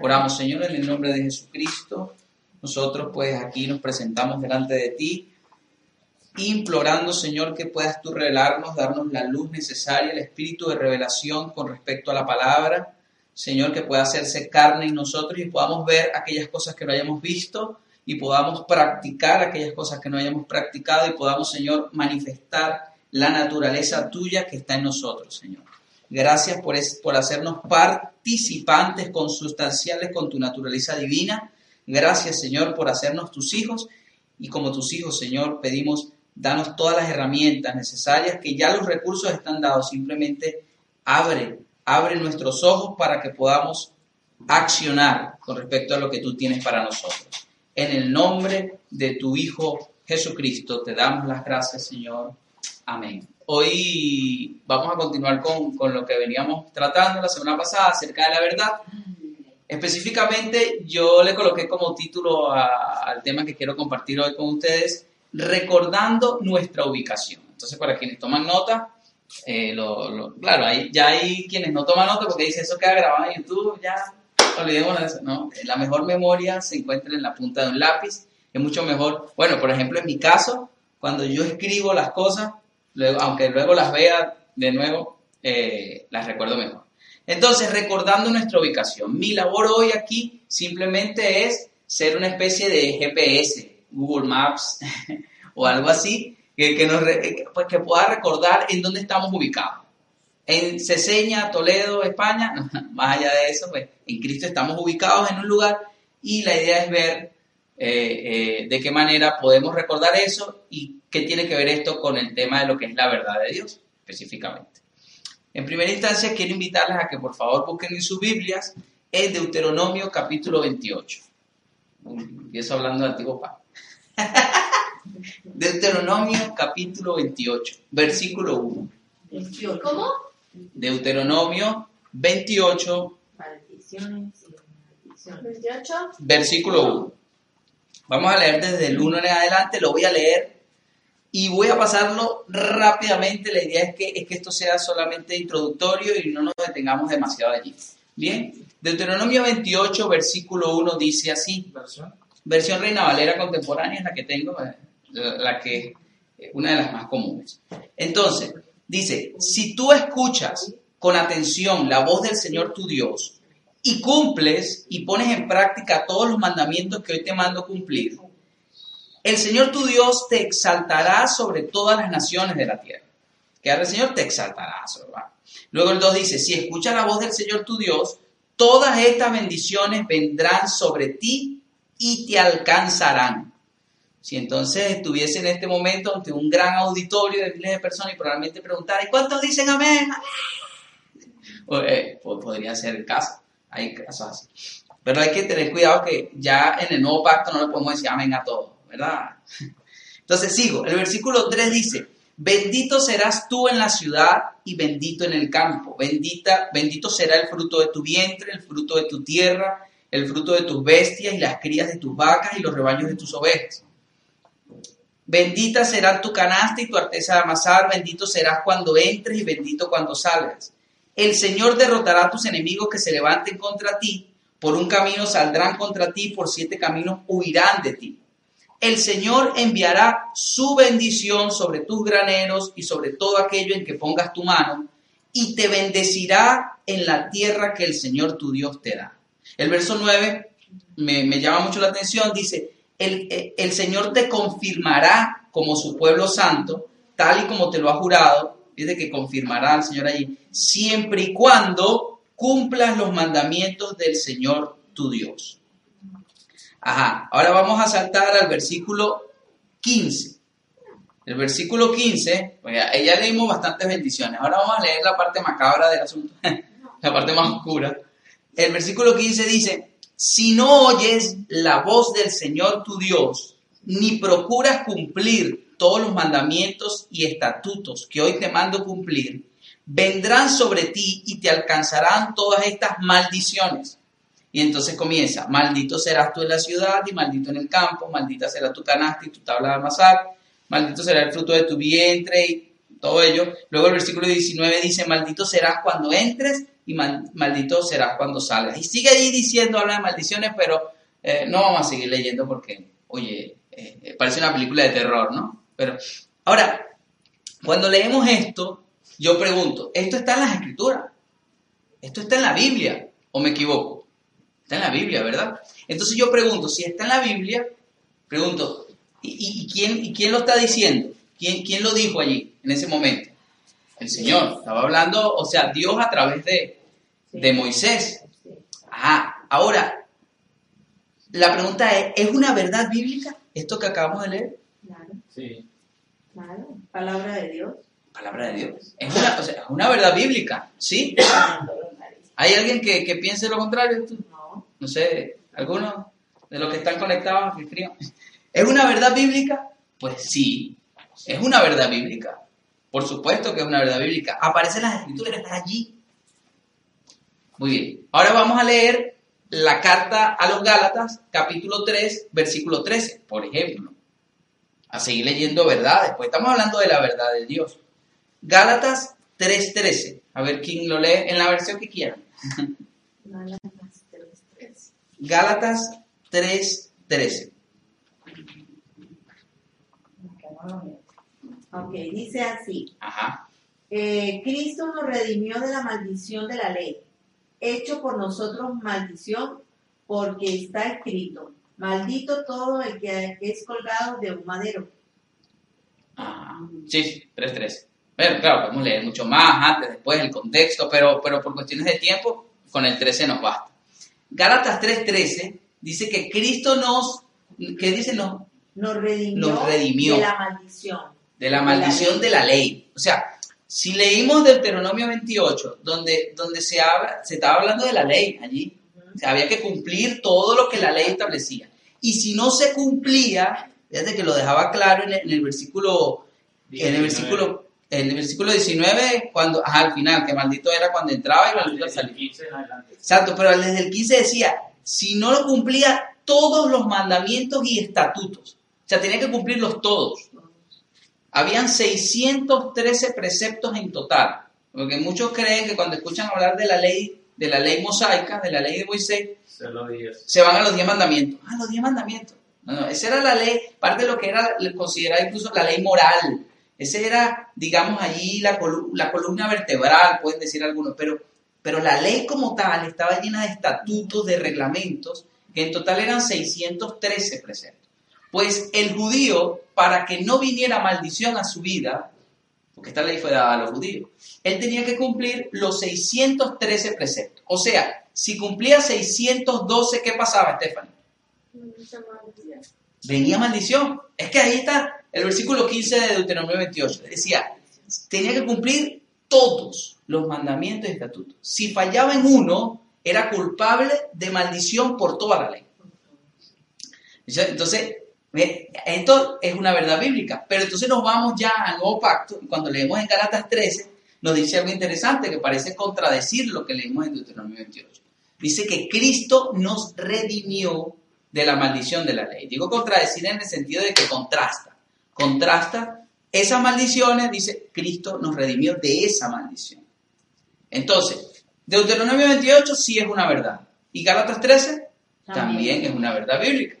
Oramos, Señor, en el nombre de Jesucristo. Nosotros pues aquí nos presentamos delante de ti, implorando, Señor, que puedas tú revelarnos, darnos la luz necesaria, el espíritu de revelación con respecto a la palabra. Señor, que pueda hacerse carne en nosotros y podamos ver aquellas cosas que no hayamos visto y podamos practicar aquellas cosas que no hayamos practicado y podamos, Señor, manifestar la naturaleza tuya que está en nosotros, Señor. Gracias por, por hacernos participantes consustanciales con tu naturaleza divina. Gracias, Señor, por hacernos tus hijos. Y como tus hijos, Señor, pedimos, danos todas las herramientas necesarias, que ya los recursos están dados. Simplemente abre, abre nuestros ojos para que podamos accionar con respecto a lo que tú tienes para nosotros. En el nombre de tu Hijo Jesucristo te damos las gracias, Señor. Amén. Hoy vamos a continuar con, con, lo que veníamos tratando la semana pasada acerca de la verdad. Específicamente yo le coloqué como título al tema que quiero compartir hoy con ustedes, recordando nuestra ubicación. Entonces para quienes toman nota, eh, claro, hay, ya hay quienes no toman nota porque dicen eso queda grabado en YouTube, ya olvidémonos eso. No, la mejor memoria se encuentra en la punta de un lápiz. Es mucho mejor, bueno, por ejemplo, en mi caso, cuando yo escribo las cosas, luego, aunque luego las vea de nuevo, eh, las recuerdo mejor. Entonces, recordando nuestra ubicación, mi labor hoy aquí simplemente es ser una especie de GPS, Google Maps o algo así, que, que, nos, pues, que pueda recordar en dónde estamos ubicados. En Ceseña, Toledo, España, más allá de eso, pues en Cristo estamos ubicados en un lugar y la idea es ver eh, eh, de qué manera podemos recordar eso y qué tiene que ver esto con el tema de lo que es la verdad de Dios específicamente. En primera instancia, quiero invitarles a que por favor busquen en sus Biblias el Deuteronomio capítulo 28. Empiezo hablando de Antiguo Pablo. Deuteronomio capítulo 28, versículo 1. ¿Cómo? Deuteronomio 28, Maldiciones y maldiciones. 28. versículo 1. Vamos a leer desde el 1 en adelante, lo voy a leer y voy a pasarlo rápidamente. La idea es que, es que esto sea solamente introductorio y no nos detengamos demasiado allí. Bien, Deuteronomio 28, versículo 1 dice así. ¿Versión? Versión Reina Valera contemporánea es la que tengo, eh, la, que eh, una de las más comunes. Entonces, dice, si tú escuchas con atención la voz del Señor tu Dios y cumples y pones en práctica todos los mandamientos que hoy te mando cumplir, el Señor tu Dios te exaltará sobre todas las naciones de la tierra. Que ahora el Señor te exaltará. Luego el 2 dice, si escuchas la voz del Señor tu Dios, todas estas bendiciones vendrán sobre ti y te alcanzarán. Si entonces estuviese en este momento ante un gran auditorio de miles de personas y probablemente preguntara, ¿y cuántos dicen amén? Eh, po- podría ser el caso. Hay casos así. Pero hay que tener cuidado que ya en el nuevo pacto no le podemos decir amén a todos, ¿verdad? Entonces sigo. El versículo 3 dice, bendito serás tú en la ciudad y bendito en el campo. Bendita, bendito será el fruto de tu vientre, el fruto de tu tierra, el fruto de tus bestias y las crías de tus vacas y los rebaños de tus ovejas. Bendita será tu canasta y tu arteza de amasar, bendito serás cuando entres y bendito cuando salgas. El Señor derrotará a tus enemigos que se levanten contra ti, por un camino saldrán contra ti, por siete caminos huirán de ti. El Señor enviará su bendición sobre tus graneros y sobre todo aquello en que pongas tu mano, y te bendecirá en la tierra que el Señor tu Dios te da. El verso 9 me, me llama mucho la atención, dice, el, el- el Señor te confirmará como su pueblo santo, tal y como te lo ha jurado, dice que confirmará al Señor allí, siempre y cuando cumplas los mandamientos del Señor tu Dios. Ajá, ahora vamos a saltar al versículo 15. El versículo 15, pues ya, ya leímos bastantes bendiciones. Ahora vamos a leer la parte macabra del asunto, la parte más oscura. El versículo 15 dice, si no oyes la voz del Señor tu Dios, ni procuras cumplir todos los mandamientos y estatutos que hoy te mando cumplir, vendrán sobre ti y te alcanzarán todas estas maldiciones. Y entonces comienza, maldito serás tú en la ciudad y maldito en el campo, maldita será tu canasta y tu tabla de amasar, maldito será el fruto de tu vientre y todo ello. Luego el versículo 19 dice, maldito serás cuando entres y maldito serás cuando salgas. Y sigue ahí diciendo, habla de maldiciones, pero eh, no vamos a seguir leyendo porque, oye, eh, parece una película de terror, ¿no? Pero ahora, cuando leemos esto, yo pregunto, ¿esto está en las escrituras? ¿Esto está en la Biblia? ¿O me equivoco? Está en la Biblia, ¿verdad? Entonces yo pregunto, si está en la Biblia, pregunto, ¿y, quién, y quién lo está diciendo? ¿Quién, ¿Quién lo dijo allí en ese momento? El Señor. Estaba hablando, o sea, Dios a través de, de Moisés. Ah, ahora, la pregunta es, ¿es una verdad bíblica esto que acabamos de leer? Claro. Sí. Claro, palabra de Dios. Palabra de Dios. Es una, o sea, una verdad bíblica, ¿sí? ¿Hay alguien que, que piense lo contrario? No. No sé, ¿alguno de los que están conectados? ¿Es una verdad bíblica? Pues sí, es una verdad bíblica. Por supuesto que es una verdad bíblica. Aparece en las escrituras, está allí. Muy bien. Ahora vamos a leer la carta a los Gálatas, capítulo 3, versículo 13, por ejemplo. A seguir leyendo verdades, pues estamos hablando de la verdad de Dios. Gálatas 3.13. A ver quién lo lee en la versión que quieran. Gálatas 3.13. Gálatas 3.13. Ok, dice así. Ajá. Eh, Cristo nos redimió de la maldición de la ley, hecho por nosotros maldición, porque está escrito, maldito todo el que es colgado de un madero. Ah, sí, 3.3. Pero claro, podemos leer mucho más antes, después, el contexto, pero, pero por cuestiones de tiempo, con el 13 nos basta. Gálatas 3.13 dice que Cristo nos, ¿qué dice? Nos, nos, redimió, de la maldición. De la maldición de la ley. O sea, si leímos Deuteronomio 28, donde, donde se, habla, se estaba hablando de la ley allí, había que cumplir todo lo que la ley establecía. Y si no se cumplía, fíjate que lo dejaba claro en el, versículo, en el versículo, en el versículo 19, cuando, al final, que maldito era cuando entraba y maldito al salir. Exacto, pero desde el 15 decía, si no lo cumplía todos los mandamientos y estatutos, o sea, tenía que cumplirlos todos. Habían 613 preceptos en total, porque muchos creen que cuando escuchan hablar de la ley, de la ley mosaica, de la ley de Moisés, se van a los 10 mandamientos. Ah, los 10 mandamientos. No, no, esa era la ley, parte de lo que era considerada incluso la ley moral. Esa era, digamos, allí la, la columna vertebral, pueden decir algunos, pero, pero la ley como tal estaba llena de estatutos, de reglamentos, que en total eran 613 preceptos. Pues el judío, para que no viniera maldición a su vida, porque esta ley fue dada a los judíos, él tenía que cumplir los 613 preceptos. O sea, si cumplía 612, ¿qué pasaba, Estefan? Venía maldición. Es que ahí está el versículo 15 de Deuteronomio 28. Decía, tenía que cumplir todos los mandamientos y estatutos. Si fallaba en uno, era culpable de maldición por toda la ley. Entonces, esto es una verdad bíblica, pero entonces nos vamos ya al nuevo pacto y cuando leemos en Galatas 13 nos dice algo interesante que parece contradecir lo que leemos en Deuteronomio 28. Dice que Cristo nos redimió de la maldición de la ley. Digo contradecir en el sentido de que contrasta. Contrasta esas maldiciones, dice Cristo nos redimió de esa maldición. Entonces, Deuteronomio 28 sí es una verdad. Y Galatas 13 también es una verdad bíblica.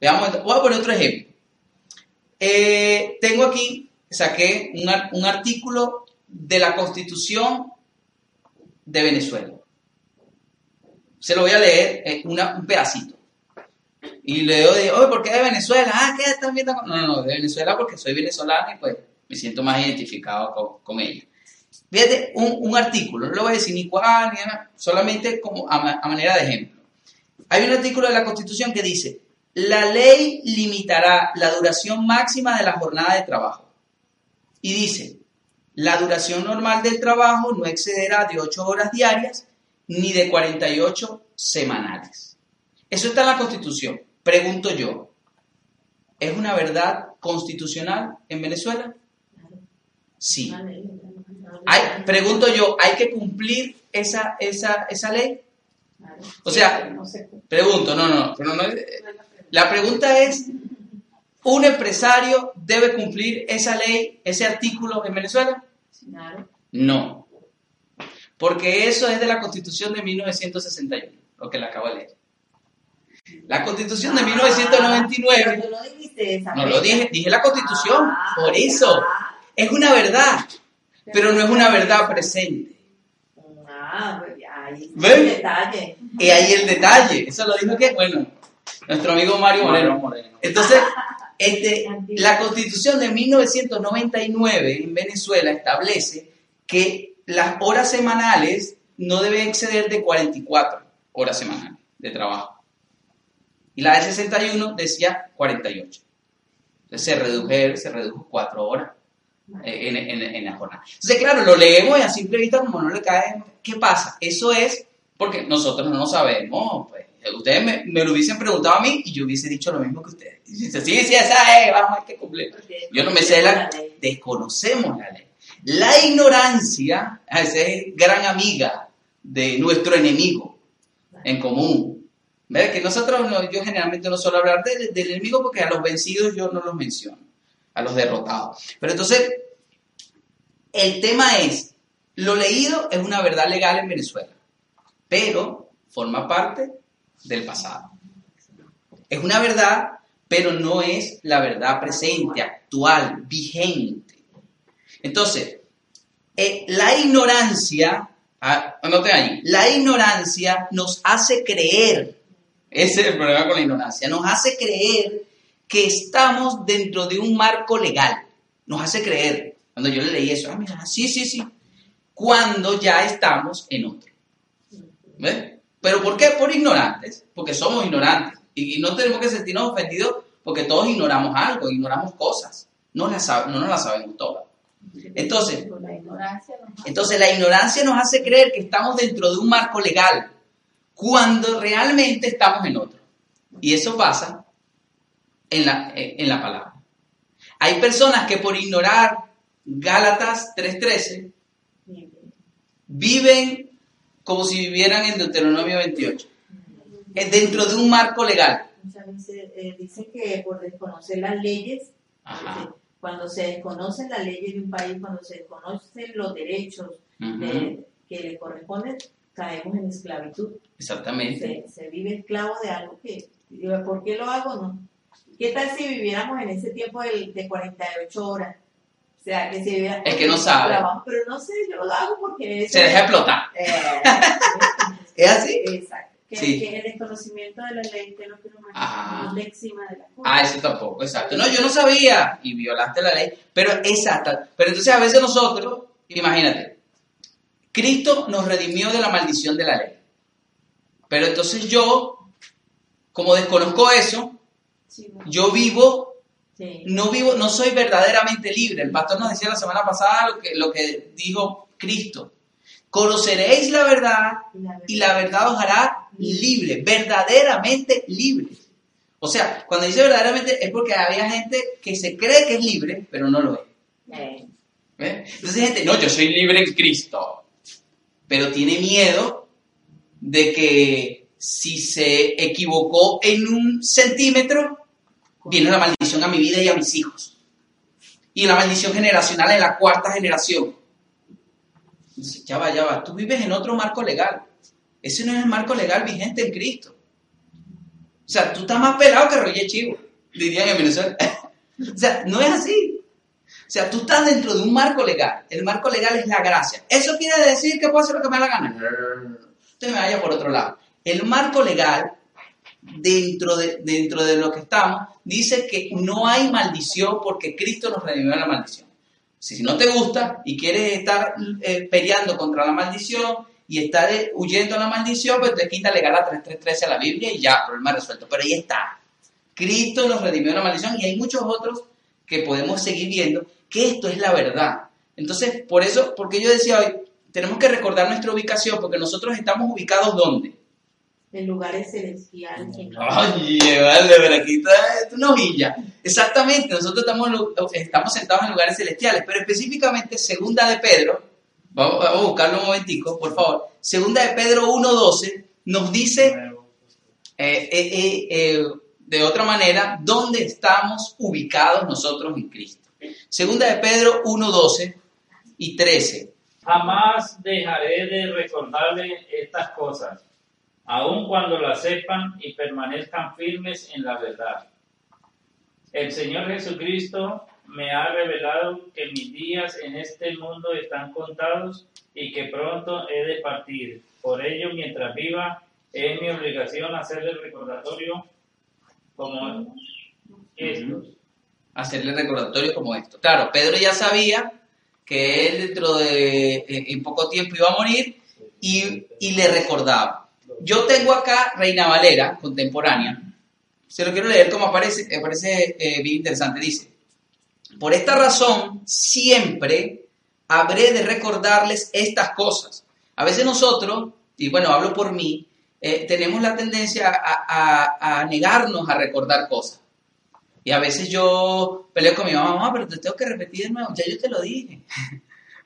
Veamos, voy a poner otro ejemplo. Eh, tengo aquí, saqué un, artículo de la Constitución de Venezuela. Se lo voy a leer eh, un pedacito. Y le digo, oye, ¿por qué de Venezuela? Ah, ¿qué están viendo? No, no, no, de Venezuela porque soy venezolano y pues me siento más identificado con, ella. Fíjate, un, artículo, no lo voy a decir ni cuál, ni nada, solamente como a manera de ejemplo. Hay un artículo de la Constitución que dice, la ley limitará la duración máxima de la jornada de trabajo. Y dice, la duración normal del trabajo no excederá de 8 horas diarias ni de 48 semanales. Eso está en la Constitución. Pregunto yo, ¿es una verdad constitucional en Venezuela? Sí. Hay, pregunto yo, ¿hay que cumplir esa, esa, esa ley? O sea, pregunto, no, no, la pregunta es, ¿un empresario debe cumplir esa ley, ese artículo en Venezuela? No, porque eso es de la Constitución de 1961, lo que le acabo de leer. La Constitución de 1999. Ah, no lo dije, dije la Constitución, ah, por eso. Es una verdad, pero no es una verdad presente. Ah, pues ahí está el detalle. Y ahí el detalle. Eso lo dijo que, bueno, nuestro amigo Mario Moreno. Entonces, este, la Constitución de 1999 en Venezuela establece que las horas semanales no deben exceder de 44 horas semanales de trabajo. Y la de 61 decía 48. Entonces se redujo, se redujo 4 horas eh, en, en, en, la jornada. Entonces, claro, lo leemos y a simple vista como no le cae, ¿qué pasa? Eso es porque nosotros no lo sabemos. Pues, ustedes me, me, lo hubiesen preguntado a mí y yo hubiese dicho lo mismo que ustedes. Y dice, sí, sí, esa es, vamos, hay que cumplir. Yo no me sé la... Desconocemos la ley. La ignorancia es gran amiga de nuestro enemigo en común. Que nosotros, yo generalmente no suelo hablar del enemigo porque a los vencidos yo no los menciono, a los derrotados. Pero entonces, el tema es, lo leído es una verdad legal en Venezuela, pero forma parte del pasado. Es una verdad, pero no es la verdad presente, actual, vigente. Entonces, eh, la ignorancia, ah, anoten ahí, la ignorancia nos hace creer ese es el problema con la ignorancia. Nos hace creer que estamos dentro de un marco legal. Nos hace creer. Cuando yo le leí eso, ah, mira, sí, sí, sí. Cuando ya estamos en otro. ¿Ves? ¿Pero por qué? Por ignorantes. Porque somos ignorantes. Y no tenemos que sentirnos ofendidos porque todos ignoramos algo, ignoramos cosas. No, las, no nos las sabemos todas. Entonces, entonces, la ignorancia nos hace creer que estamos dentro de un marco legal cuando realmente estamos en otro. Y eso pasa en la, en la palabra. Hay personas que por ignorar Gálatas 3.13 viven como si vivieran en Deuteronomio 28, dentro de un marco legal. Eh, dice que por desconocer las leyes, cuando se desconocen las leyes de un país, cuando se desconocen los derechos que le corresponden, caemos en esclavitud. Exactamente. Se, vive esclavo de algo que, ¿por qué lo hago? No. ¿Qué tal si viviéramos en ese tiempo de, de 48 horas? O sea, que si viviera... Es que no sabe. pero no sé, yo lo hago porque... Se deja explotar. Eh, ¿Es así? Exacto. Que, que, el desconocimiento de la ley que lo que nos ah. encima de la cosa. Ah, eso tampoco, exacto. No, yo no sabía y violaste la ley, pero exacto. Pero entonces a veces nosotros, imagínate, Cristo nos redimió de la maldición de la ley. Pero entonces yo, como desconozco eso, yo vivo, no vivo, no soy verdaderamente libre. El pastor nos decía la semana pasada lo que, lo que dijo Cristo. Conoceréis la verdad y la verdad os hará libre, verdaderamente libre. O sea, cuando dice verdaderamente es porque había gente que se cree que es libre, pero no lo es. Entonces gente, no, yo soy libre en Cristo pero tiene miedo de que si se equivocó en un centímetro, viene la maldición a mi vida y a mis hijos. Y la maldición generacional en la cuarta generación. ya va, ya va, tú vives en otro marco legal. Ese no es el marco legal vigente en Cristo. O sea, tú estás más pelado que Roger Chivo, dirían en Venezuela. o sea, no es así. Sea, tú estás dentro de un marco legal. El marco legal es la gracia. ¿Eso quiere decir que puedo hacer lo que me da la gana? Usted me vaya por otro lado. El marco legal, dentro de, dentro de lo que estamos, dice que no hay maldición porque Cristo nos redimió la maldición. Si no te gusta y quieres estar eh, peleando contra la maldición y estar eh, huyendo a la maldición, pues te quita legal a 3313 a la Biblia y ya, problema resuelto. Pero ahí está. Cristo nos redimió la maldición y hay muchos otros que podemos seguir viendo que esto es la verdad. Entonces, por eso, porque yo decía hoy, tenemos que recordar nuestra ubicación, porque nosotros estamos ubicados ¿dónde? En lugares celestiales. Oye, vale, pero aquí está una hojilla. Exactamente, nosotros estamos, estamos sentados en lugares celestiales, pero específicamente segunda de Pedro, vamos, a buscarlo un momentico, por favor. Segunda de Pedro 1.12 nos dice eh, eh, eh, de otra manera dónde estamos ubicados nosotros en Cristo. Segunda de Pedro 1.12 y 13. Jamás dejaré de recordarle estas cosas aun cuando la sepan y permanezcan firmes en la verdad. El Señor Jesucristo me ha revelado que mis días en este mundo están contados y que pronto he de partir. Por ello, mientras viva, es mi obligación hacerle recordatorio como estos. Hacerle recordatorio como esto. Claro, Pedro ya sabía que él dentro de eh, en poco tiempo iba a morir y, y le recordaba. Yo tengo acá Reina Valera, contemporánea. Se lo quiero leer como aparece, me parece eh, bien interesante. Dice, por esta razón siempre habré de recordarles estas cosas. A veces nosotros, y bueno, hablo por mí, eh, tenemos la tendencia a, negarnos a recordar cosas. Y a veces yo peleo con mi mamá, mamá, pero te tengo que repetir de nuevo, ya yo te lo dije.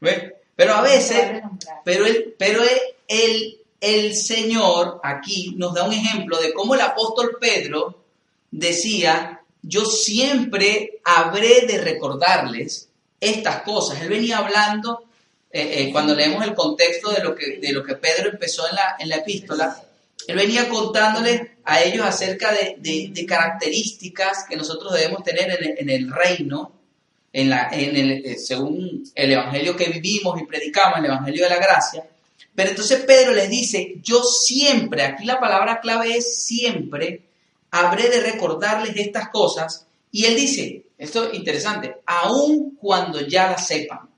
pero a veces, pero él, pero él, el Señor aquí nos da un ejemplo de cómo el apóstol Pedro decía, yo siempre habré de recordarles estas cosas. Él venía hablando, eh, eh, cuando leemos el contexto de lo que, de lo que Pedro empezó en la, en la epístola, él venía contándoles a ellos acerca de, características que nosotros debemos tener en el, reino, en la, en el, eh, según el evangelio que vivimos y predicamos, el evangelio de la gracia. Pero entonces Pedro les dice, yo siempre, aquí la palabra clave es siempre, habré de recordarles estas cosas. Y él dice, esto es interesante, aun cuando ya las sepan.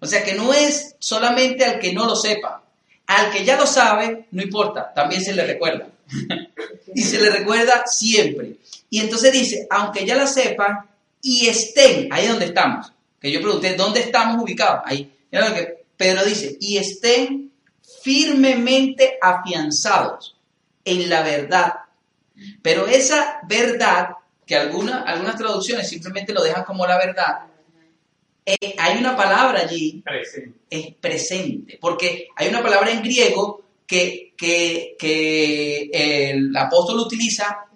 O sea que no es solamente al que no lo sepa, al que ya lo sabe, no importa, también se le recuerda. y se le recuerda siempre. Y entonces dice, aunque ya la sepan y estén, ahí donde estamos, que yo pregunté, ¿dónde estamos ubicados? Ahí. Mira lo que Pedro dice, y estén firmemente afianzados en la verdad. Pero esa verdad, que algunas algunas traducciones simplemente lo dejan como la verdad, eh, hay una palabra allí, es presente, porque hay una palabra en griego que, que, el apóstol utiliza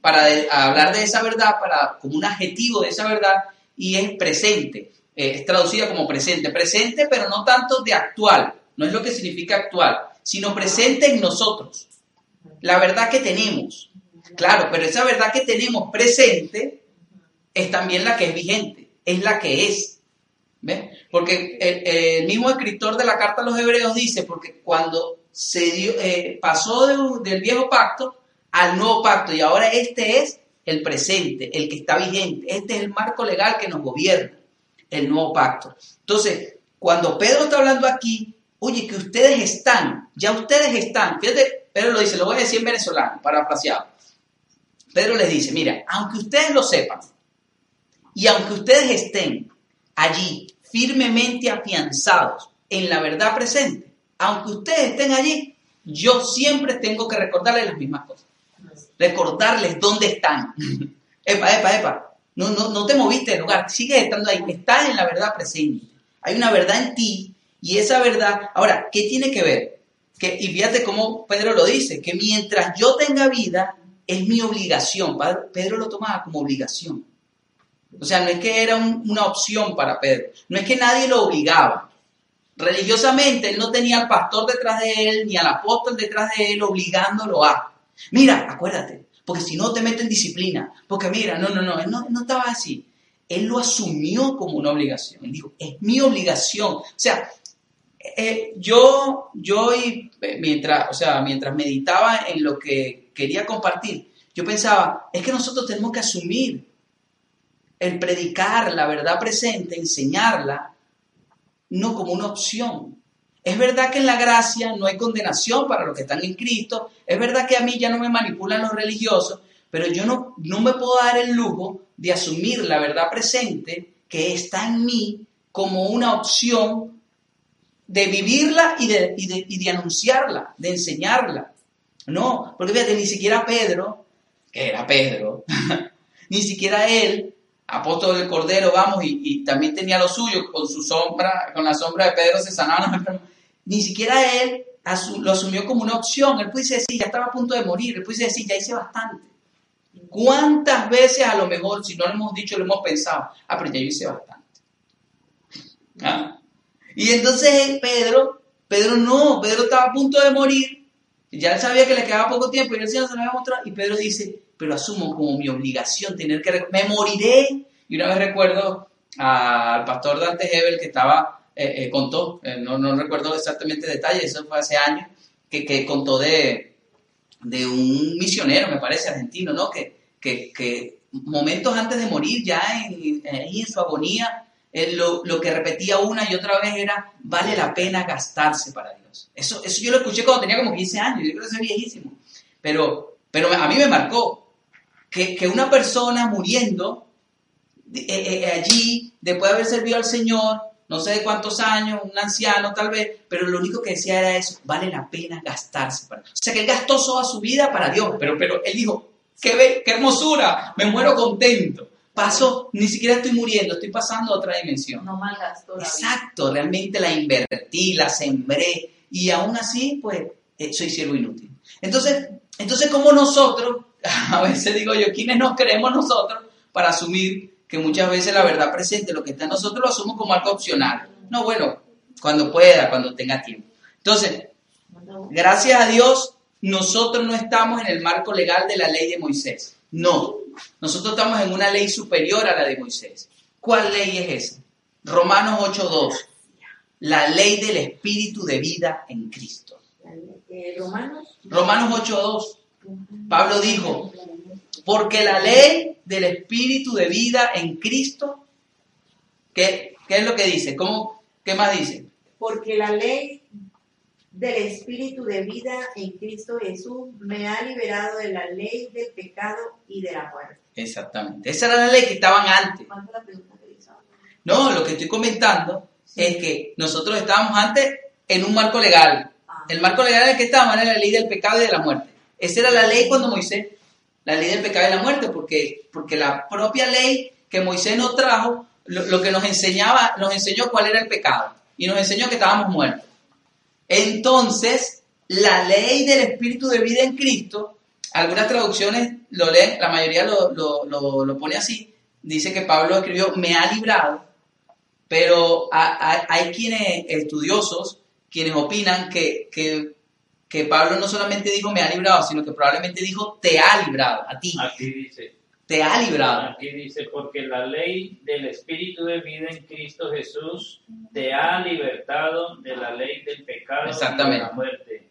para hablar de esa verdad, para, como un adjetivo de esa verdad, y es presente. Eh, es traducida como presente. Presente, pero no tanto de actual, no es lo que significa actual, sino presente en nosotros. La verdad que tenemos. Claro, pero esa verdad que tenemos presente es también la que es vigente, es la que es. Porque el, mismo escritor de la carta a los hebreos dice, porque cuando se dio, eh, pasó del viejo pacto al nuevo pacto y ahora este es el presente, el que está vigente, este es el marco legal que nos gobierna, el nuevo pacto. Entonces, cuando Pedro está hablando aquí, oye, que ustedes están, ya ustedes están, fíjate, Pedro lo dice, lo voy a decir en venezolano, parafraseado. Pedro les dice, mira, aunque ustedes lo sepan, y aunque ustedes estén allí firmemente afianzados en la verdad presente, aunque ustedes estén allí, yo siempre tengo que recordarles las mismas cosas. Recordarles dónde están. epa, epa, epa. No, no, no te moviste del lugar, sigues estando ahí, estás en la verdad presente. Hay una verdad en ti y esa verdad, ahora, ¿qué tiene que ver? Que, y fíjate cómo Pedro lo dice, que mientras yo tenga vida, es mi obligación. Pedro lo tomaba como obligación. O sea, no es que era una opción para Pedro, no es que nadie lo obligaba. Religiosamente, él no tenía al pastor detrás de él, ni al apóstol detrás de él, obligándolo a. Mira, acuérdate, porque si no te meto en disciplina, porque mira, no, no, no, él no, no estaba así. Él lo asumió como una obligación. Él dijo, es mi obligación. O sea, eh, yo, yo y, eh, mientras, o sea, mientras meditaba en lo que quería compartir, yo pensaba, es que nosotros tenemos que asumir el predicar la verdad presente, enseñarla, no como una opción. Es verdad que en la gracia no hay condenación para los que están en Cristo, es verdad que a mí ya no me manipulan los religiosos, pero yo no, no me puedo dar el lujo de asumir la verdad presente que está en mí como una opción de vivirla y de, y de, anunciarla, de enseñarla. No, porque fíjate, ni siquiera Pedro, que era Pedro, ni siquiera él, apóstol del Cordero, vamos, y, también tenía lo suyo, con su sombra, con la sombra de Pedro se sanaban Ni siquiera él lo asumió como una opción. Él puede decir, ya estaba a punto de morir. Él puede decir, ya hice bastante. ¿Cuántas veces a lo mejor, si no lo hemos dicho, lo hemos pensado? Ah, pero ya hice bastante. ¿Ah? Y entonces Pedro, Pedro no, Pedro estaba a punto de morir, ya él sabía que le quedaba poco tiempo y el Señor se lo había mostrado, y Pedro dice, pero asumo como mi obligación tener que, me moriré. Y una vez recuerdo al pastor Dante Hebel que estaba, eh, eh, contó, eh, no, no, recuerdo exactamente detalles, eso fue hace años, que, que contó de, de un misionero, me parece, argentino, ¿no? Que, que, que momentos antes de morir, ya en, en su agonía, lo, lo, que repetía una y otra vez era, vale la pena gastarse para Dios. Eso, eso yo lo escuché cuando tenía como 15 años, yo creo que es viejísimo. Pero, pero a mí me marcó que, que una persona muriendo eh, eh, eh, allí, después de haber servido al Señor, no sé de cuántos años, un anciano tal vez, pero lo único que decía era eso, vale la pena gastarse para. O sea que él gastó toda su vida para Dios, pero, pero él dijo, qué, qué hermosura, me muero contento. Paso, ni siquiera estoy muriendo, estoy pasando a otra dimensión. No malgastó Exacto, realmente la invertí, la sembré y aún así, pues, eh, soy siervo inútil. Entonces, entonces, como nosotros, a veces digo yo, ¿quiénes nos creemos nosotros para asumir que muchas veces la verdad presente, lo que está en nosotros, lo asumo como algo opcional? No, bueno, cuando pueda, cuando tenga tiempo. Entonces, gracias a Dios, nosotros no estamos en el marco legal de la ley de Moisés. No, nosotros estamos en una ley superior a la de Moisés. ¿Cuál ley es esa? Romanos 8.2. La ley del espíritu de vida en Cristo. Romanos. Romanos 8.2. Pablo dijo, porque la ley del espíritu de vida en Cristo, ¿qué, qué es lo que dice? ¿Cómo, ¿Qué más dice? Porque la ley del Espíritu de vida en Cristo Jesús me ha liberado de la ley del pecado y de la muerte. Exactamente. Esa era la ley que estaban antes. No, lo que estoy comentando es que nosotros estábamos antes en un marco legal. Ah. El marco legal en el que estábamos era la ley del pecado y de la muerte. Esa era la ley cuando Moisés, la ley del pecado y la muerte, porque, porque la propia ley que Moisés nos trajo, lo, lo que nos enseñaba, nos enseñó cuál era el pecado y nos enseñó que estábamos muertos. Entonces, la ley del espíritu de vida en Cristo, algunas traducciones lo leen, la mayoría lo, pone así, dice que Pablo escribió, me ha librado, pero hay, quienes, estudiosos, quienes opinan que, que, Pablo no solamente dijo me ha librado, sino que probablemente dijo te ha librado a ti. Aquí dice te ha librado. Aquí dice, porque la ley del Espíritu de vida en Cristo Jesús te ha libertado de la ley del pecado y de la muerte.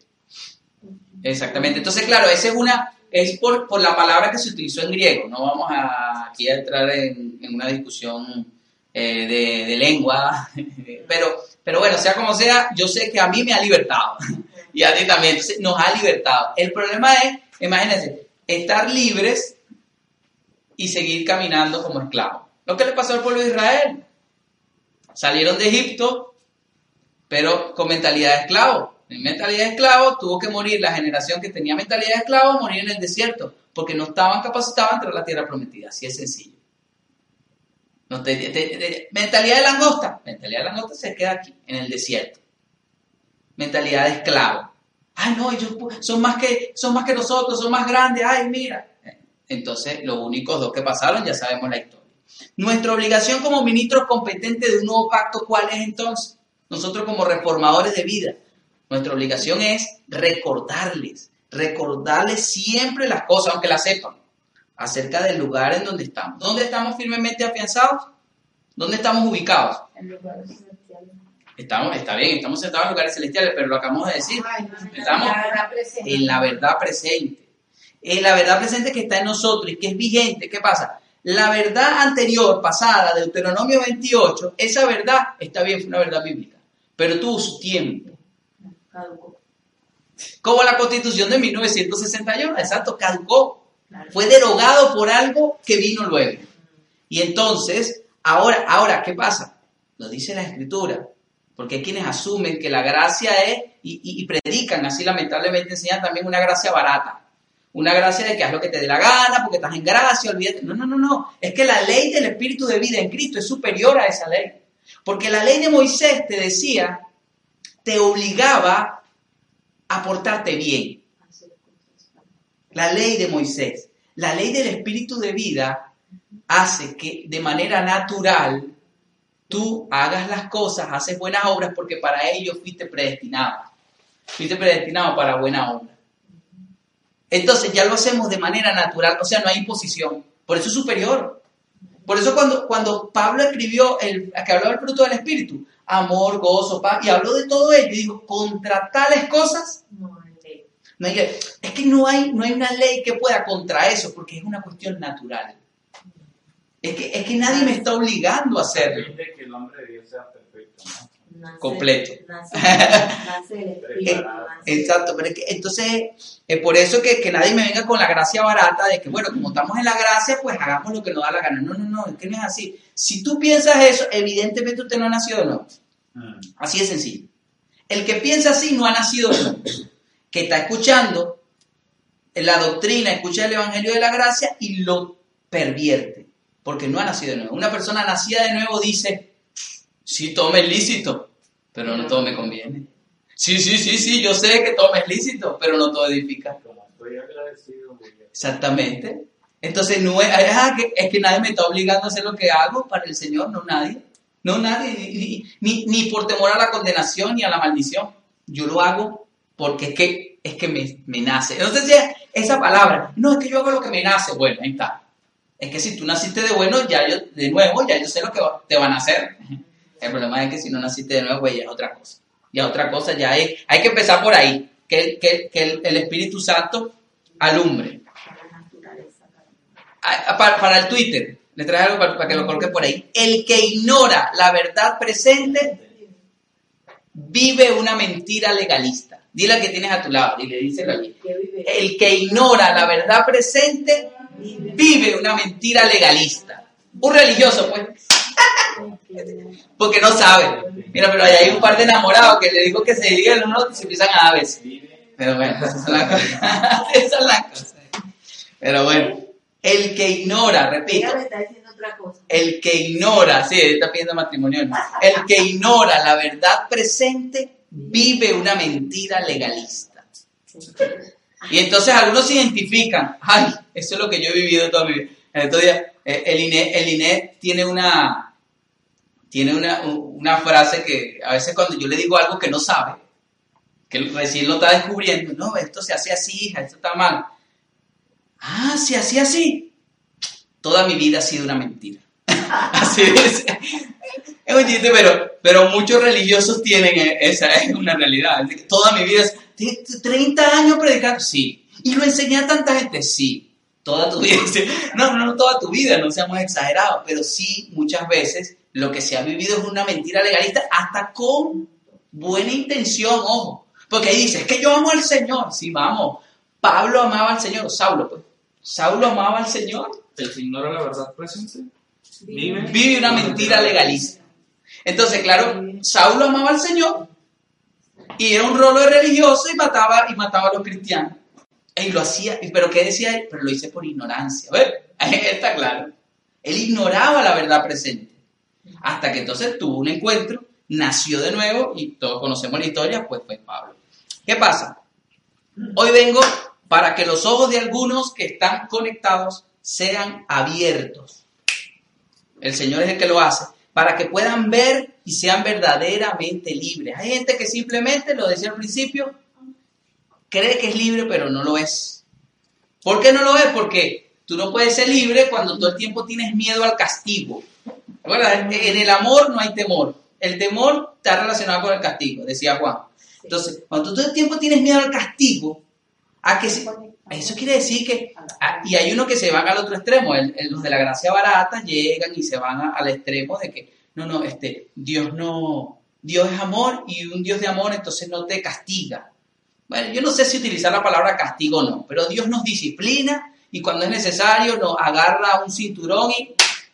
Exactamente. Entonces, claro, esa es una, es por, por, la palabra que se utilizó en griego. No vamos a, aquí a entrar en, una discusión eh, de, de, lengua, pero, pero bueno, sea como sea, yo sé que a mí me ha libertado y a ti también. Nos ha libertado. El problema es, imagínense, estar libres y seguir caminando como esclavos. Lo que le pasó al pueblo de Israel. Salieron de Egipto, pero con mentalidad de esclavo. En mentalidad de esclavo tuvo que morir la generación que tenía mentalidad de esclavo, morir en el desierto, porque no estaban capacitados a la tierra prometida. Así es sencillo. mentalidad de langosta. Mentalidad de langosta se queda aquí, en el desierto. Mentalidad de esclavo. Ay, no, ellos son más que, son más que nosotros, son más grandes. Ay, mira. Entonces, los únicos dos que pasaron ya sabemos la historia. Nuestra obligación como ministros competentes de un nuevo pacto, ¿cuál es entonces? Nosotros como reformadores de vida, nuestra obligación es recordarles, recordarles siempre las cosas, aunque las sepan, acerca del lugar en donde estamos. ¿Dónde estamos firmemente afianzados? ¿Dónde estamos ubicados? En celestiales. Estamos, está bien, estamos sentados en lugares celestiales, pero lo acabamos de decir. estamos en la verdad presente la verdad presente que está en nosotros y que es vigente. ¿Qué pasa? La verdad anterior, pasada, Deuteronomio 28, esa verdad está bien, fue una verdad bíblica, pero tuvo su tiempo. Como la constitución de 1961, exacto, caducó. Fue derogado por algo que vino luego. Y entonces, ahora, ahora, ¿qué pasa? Lo dice la escritura, porque hay quienes asumen que la gracia es y, predican, así lamentablemente enseñan también una gracia barata. Una gracia de que haz lo que te dé la gana, porque estás en gracia, olvídate. No, no, no, no. Es que la ley del Espíritu de vida en Cristo es superior a esa ley. Porque la ley de Moisés te decía, te obligaba a portarte bien. La ley de Moisés. La ley del Espíritu de vida hace que de manera natural tú hagas las cosas, haces buenas obras, porque para ello fuiste predestinado. Fuiste predestinado para buena obra. Entonces ya lo hacemos de manera natural, o sea, no hay imposición. Por eso es superior. Por eso cuando, cuando Pablo escribió, el, que hablaba del fruto del Espíritu, amor, gozo, paz, y habló de todo ello, y dijo, contra tales cosas, no hay ley. Es que no hay, no hay una ley que pueda contra eso, porque es una cuestión natural. Es que, es que nadie me está obligando a hacerlo. que el hombre de Dios sea perfecto, completo. Exacto, pero es que, entonces es por eso que, que, nadie me venga con la gracia barata de que, bueno, como estamos en la gracia, pues hagamos lo que nos da la gana. No, no, no, es que no es así. Si tú piensas eso, evidentemente usted no ha nacido de nuevo. Mm. Así de sencillo. El que piensa así no ha nacido de nuevo. Que está escuchando la doctrina, escucha el Evangelio de la Gracia y lo pervierte, porque no ha nacido de nuevo. Una persona nacida de nuevo dice, sí, tome lícito, pero no todo me conviene. Sí, sí, sí, sí, yo sé que todo es lícito, pero no todo edifica. Como estoy agradecido. Exactamente. Entonces, no es, ah, es que nadie me está obligando a hacer lo que hago para el Señor, no nadie. No nadie, ni, ni, por temor a la condenación ni a la maldición. Yo lo hago porque es que, es que me, me nace. Entonces, esa palabra, no, es que yo hago lo que me nace. Bueno, ahí está. Es que si tú naciste de bueno, ya yo, de nuevo, ya yo sé lo que te van a hacer. El problema es que si no naciste de nuevo, pues ya es otra cosa. Ya otra cosa, ya hay, hay que empezar por ahí, que, que, que el, Espíritu Santo alumbre. Para, para, el Twitter, le traje algo para, que lo coloque por ahí. El que ignora la verdad presente vive una mentira legalista. Dile que tienes a tu lado, dile, díselo allí. El que ignora la verdad presente vive una mentira legalista. Un religioso, pues. Porque no sabe. Mira, pero hay un par de enamorados que le digo que se digan uno y se empiezan a aves. Pero bueno, esa es la cosa. esa es la cosa. Pero bueno, el que ignora, repito. El que ignora, sí, está pidiendo matrimonio. El que ignora la verdad presente vive una mentira legalista. Y entonces algunos se identifican, ay, eso es lo que yo he vivido toda mi vida. Día, eh, el INE, el INE tiene una, tiene una, frase que a veces cuando yo le digo algo que no sabe, que recién lo está descubriendo, no, esto se hace así, hija, esto está mal. Ah, se hacía así. Toda mi vida ha sido una mentira. así es. Es un chiste, pero, pero muchos religiosos tienen e, esa, es una realidad. Toda mi vida, 30 años predicando, sí. Y lo enseñé a tanta gente, sí toda tu vida. No, no, no toda tu vida, no seamos exagerados, pero sí muchas veces lo que se ha vivido es una mentira legalista hasta con buena intención, ojo. Porque ahí dice, es que yo amo al Señor. Sí, vamos. Pablo amaba al Señor, Saulo, pues. Saulo amaba al Señor. El Señor la verdad presente. Vive, vive una mentira legalista. Entonces, claro, Saulo amaba al Señor y era un rolo religioso y mataba, y mataba a los cristianos. Y lo hacía, pero ¿qué decía él? Pero lo hice por ignorancia. A ver, está claro. Él ignoraba la verdad presente. Hasta que entonces tuvo un encuentro, nació de nuevo y todos conocemos la historia, pues fue Pablo. ¿Qué pasa? Hoy vengo para que los ojos de algunos que están conectados sean abiertos. El Señor es el que lo hace. Para que puedan ver y sean verdaderamente libres. Hay gente que simplemente, lo decía al principio, cree que es libre, pero no lo es. ¿Por qué no lo es? Porque tú no puedes ser libre cuando todo el tiempo tienes miedo al castigo. En el amor no hay temor. El temor está relacionado con el castigo, decía Juan. Entonces, cuando todo el tiempo tienes miedo al castigo, a que eso quiere decir que, y hay uno que se van al otro extremo, los de la gracia barata llegan y se van al extremo de que, no, no, este, Dios no, Dios es amor y un Dios de amor entonces no te castiga. Bueno, yo no sé si utilizar la palabra castigo o no, pero Dios nos disciplina y cuando es necesario nos agarra un cinturón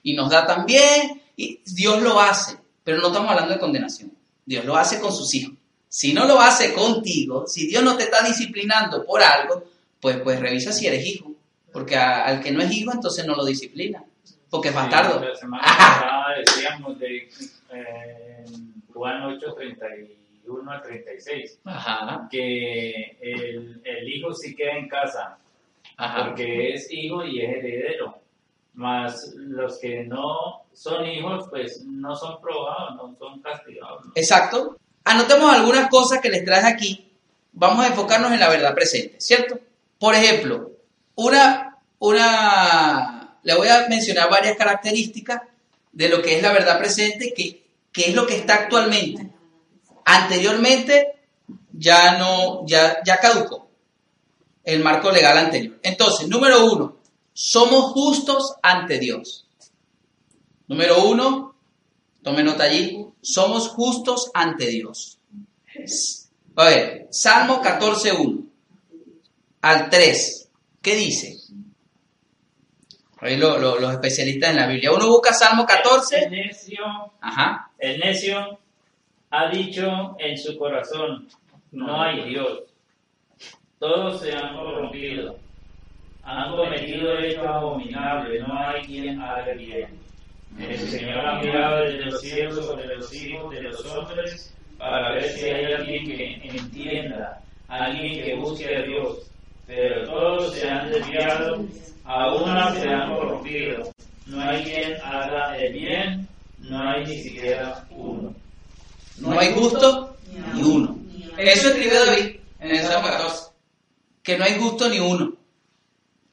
y, nos da también, y Dios lo hace, pero no estamos hablando de condenación. Dios lo hace con sus hijos. Si no lo hace contigo, si Dios no te está disciplinando por algo, pues, pues revisa si eres hijo. Porque al que no es hijo, entonces no lo disciplina. Porque es bastardo. La decíamos de eh, Juan 8, 31 a 36, que el, el, hijo sí queda en casa, porque es hijo y es heredero. Más los que no son hijos, pues no son probados, no son castigados. Exacto. Anotemos algunas cosas que les traje aquí. Vamos a enfocarnos en la verdad presente, ¿cierto? Por ejemplo, una, una, le voy a mencionar varias características de lo que es la verdad presente, que, es lo que está actualmente. Anteriormente ya no, ya, ya caducó el marco legal anterior. Entonces, número uno, somos justos ante Dios. Número uno, tome nota allí, somos justos ante Dios. A ver, Salmo 14.1 al 3, ¿qué dice? Ahí los especialistas en la Biblia. Uno busca Salmo 14. El necio, Ajá. el necio ha dicho en su corazón, no hay Dios. Todos se han corrompido han cometido esto abominable, no hay quien haga bien. El Señor ha mirado desde los cielos sobre los hijos de los hombres para ver si hay alguien que entienda, alguien que busque a Dios. Pero todos se han desviado, a una se han corrompido. No hay quien haga el bien, no hay ni siquiera uno. No hay gusto ni uno. Eso escribe David en el Salmo 14. Que no hay gusto ni uno.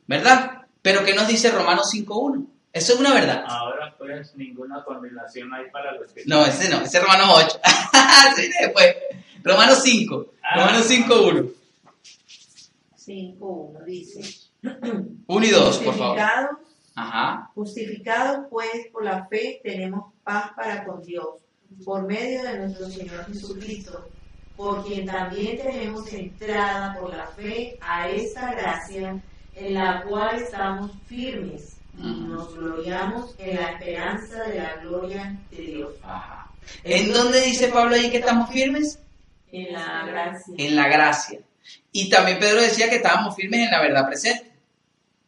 ¿verdad? Pero ¿qué nos dice Romanos 5.1? Eso es una verdad. Ahora pues ninguna condenación hay para los que... No, ese no, ese es Romanos 8. sí, después. Romanos 5. Ah, Romanos 5.1. 5.1 dice. 1 y 2, por favor. Ajá. Justificados pues por la fe tenemos paz para con Dios, por medio de nuestro Señor Jesucristo, por quien también tenemos entrada por la fe a esta gracia en la cual estamos firmes y nos gloriamos en la esperanza de la gloria de Dios. ¿En dónde dice Pablo ahí que estamos firmes? En la gracia. En la gracia. Y también Pedro decía que estábamos firmes en la verdad presente.